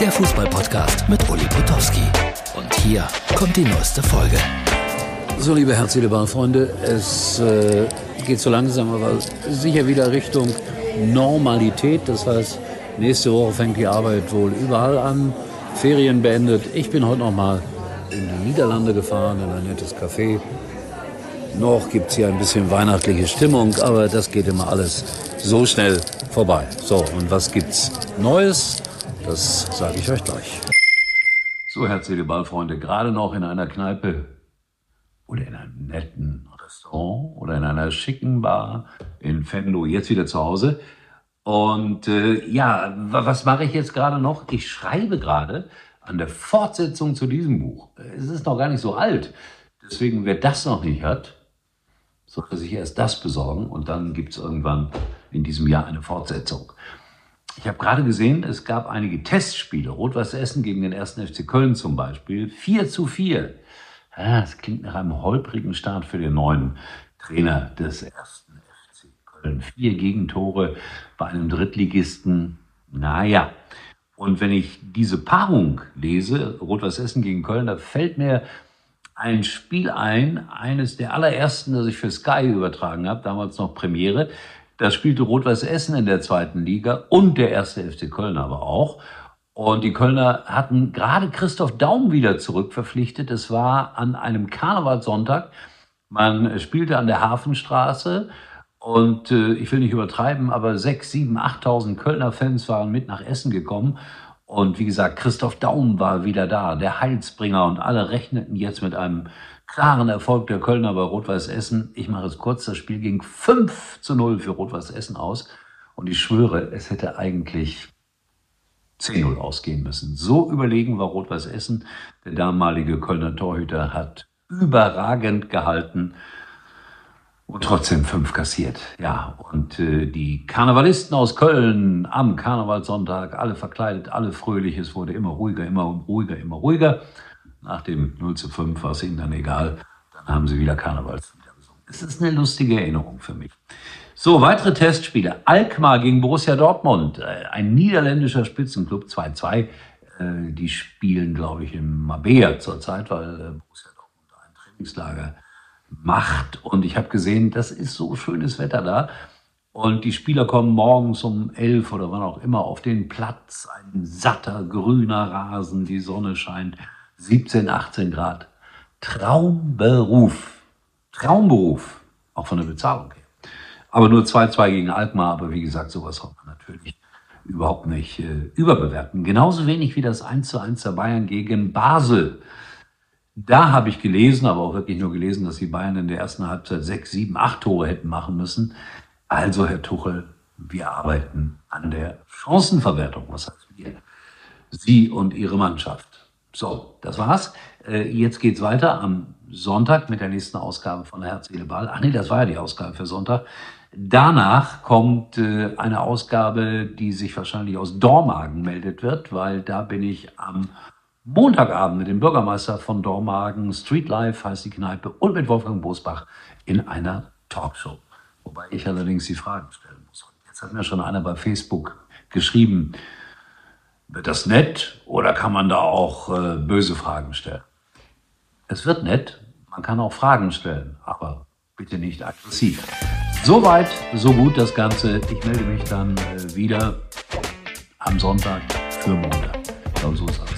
der Fußballpodcast mit Uli Potowski. Und hier kommt die neueste Folge. So, liebe Herz, liebe Freunde, es äh, geht so langsam, aber sicher wieder Richtung Normalität. Das heißt, nächste Woche fängt die Arbeit wohl überall an. Ferien beendet. Ich bin heute noch mal in die Niederlande gefahren, in ein nettes Café. Noch gibt es hier ein bisschen weihnachtliche Stimmung, aber das geht immer alles so schnell vorbei. So, und was gibt's Neues? Das sage ich euch gleich. So, herzliche Ballfreunde, gerade noch in einer Kneipe oder in einem netten Restaurant oder in einer schicken Bar in Venlo, jetzt wieder zu Hause. Und äh, ja, was mache ich jetzt gerade noch? Ich schreibe gerade an der Fortsetzung zu diesem Buch. Es ist noch gar nicht so alt. Deswegen, wer das noch nicht hat, sollte sich erst das besorgen und dann gibt es irgendwann in diesem Jahr eine Fortsetzung. Ich habe gerade gesehen, es gab einige Testspiele. Rot-Weiß Essen gegen den 1. FC Köln zum Beispiel. 4 zu 4. Ja, das klingt nach einem holprigen Start für den neuen Trainer des 1. FC Köln. Vier Gegentore bei einem Drittligisten. Naja. Und wenn ich diese Paarung lese, Rot-Weiß Essen gegen Köln, da fällt mir ein Spiel ein, eines der allerersten, das ich für Sky übertragen habe, damals noch Premiere. Da spielte Rot-Weiß Essen in der zweiten Liga und der erste FC Köln aber auch. Und die Kölner hatten gerade Christoph Daum wieder zurückverpflichtet. Es war an einem Karnevalssonntag. Man spielte an der Hafenstraße und äh, ich will nicht übertreiben, aber sechs, sieben, achttausend Kölner Fans waren mit nach Essen gekommen. Und wie gesagt, Christoph Daum war wieder da, der Heilsbringer. Und alle rechneten jetzt mit einem klaren Erfolg der Kölner bei Rot-Weiß Essen. Ich mache es kurz, das Spiel ging 5 zu 0 für Rot-Weiß Essen aus. Und ich schwöre, es hätte eigentlich 10-0 ausgehen müssen. So überlegen war Rot-Weiß Essen. Der damalige Kölner Torhüter hat überragend gehalten und trotzdem fünf kassiert. Ja, und äh, die Karnevalisten aus Köln am Karnevalssonntag, alle verkleidet, alle fröhlich. Es wurde immer ruhiger, immer ruhiger, immer ruhiger. Nach dem 0 zu 5 war es ihnen dann egal. Dann haben sie wieder gesungen. Es ist eine lustige Erinnerung für mich. So, weitere Testspiele. Alkmaar gegen Borussia Dortmund. Äh, ein niederländischer Spitzenclub, 2-2. Äh, die spielen, glaube ich, in Mabea zurzeit, weil äh, Borussia Dortmund ein Trainingslager macht. Und ich habe gesehen, das ist so schönes Wetter da. Und die Spieler kommen morgens um elf oder wann auch immer auf den Platz. Ein satter, grüner Rasen, die Sonne scheint. 17, 18 Grad. Traumberuf. Traumberuf. Auch von der Bezahlung her. Aber nur 2-2 gegen Alkmaar. Aber wie gesagt, sowas soll man natürlich überhaupt nicht äh, überbewerten. Genauso wenig wie das 1 zu 1 der Bayern gegen Basel. Da habe ich gelesen, aber auch wirklich nur gelesen, dass die Bayern in der ersten Halbzeit sechs, sieben, acht Tore hätten machen müssen. Also, Herr Tuchel, wir arbeiten an der Chancenverwertung. Was heißt wir? Sie und Ihre Mannschaft. So, das war's. Äh, jetzt geht's weiter am Sonntag mit der nächsten Ausgabe von Herz, Seele, Ball. Ach nee, das war ja die Ausgabe für Sonntag. Danach kommt äh, eine Ausgabe, die sich wahrscheinlich aus Dormagen meldet wird, weil da bin ich am Montagabend mit dem Bürgermeister von Dormagen, Street Life heißt die Kneipe, und mit Wolfgang Bosbach in einer Talkshow. Wobei ich allerdings die Fragen stellen muss. Jetzt hat mir schon einer bei Facebook geschrieben, wird das nett oder kann man da auch äh, böse Fragen stellen? Es wird nett, man kann auch Fragen stellen, aber bitte nicht aggressiv. Soweit, so gut das Ganze. Ich melde mich dann äh, wieder am Sonntag für Montag. Ich glaube, so ist alles.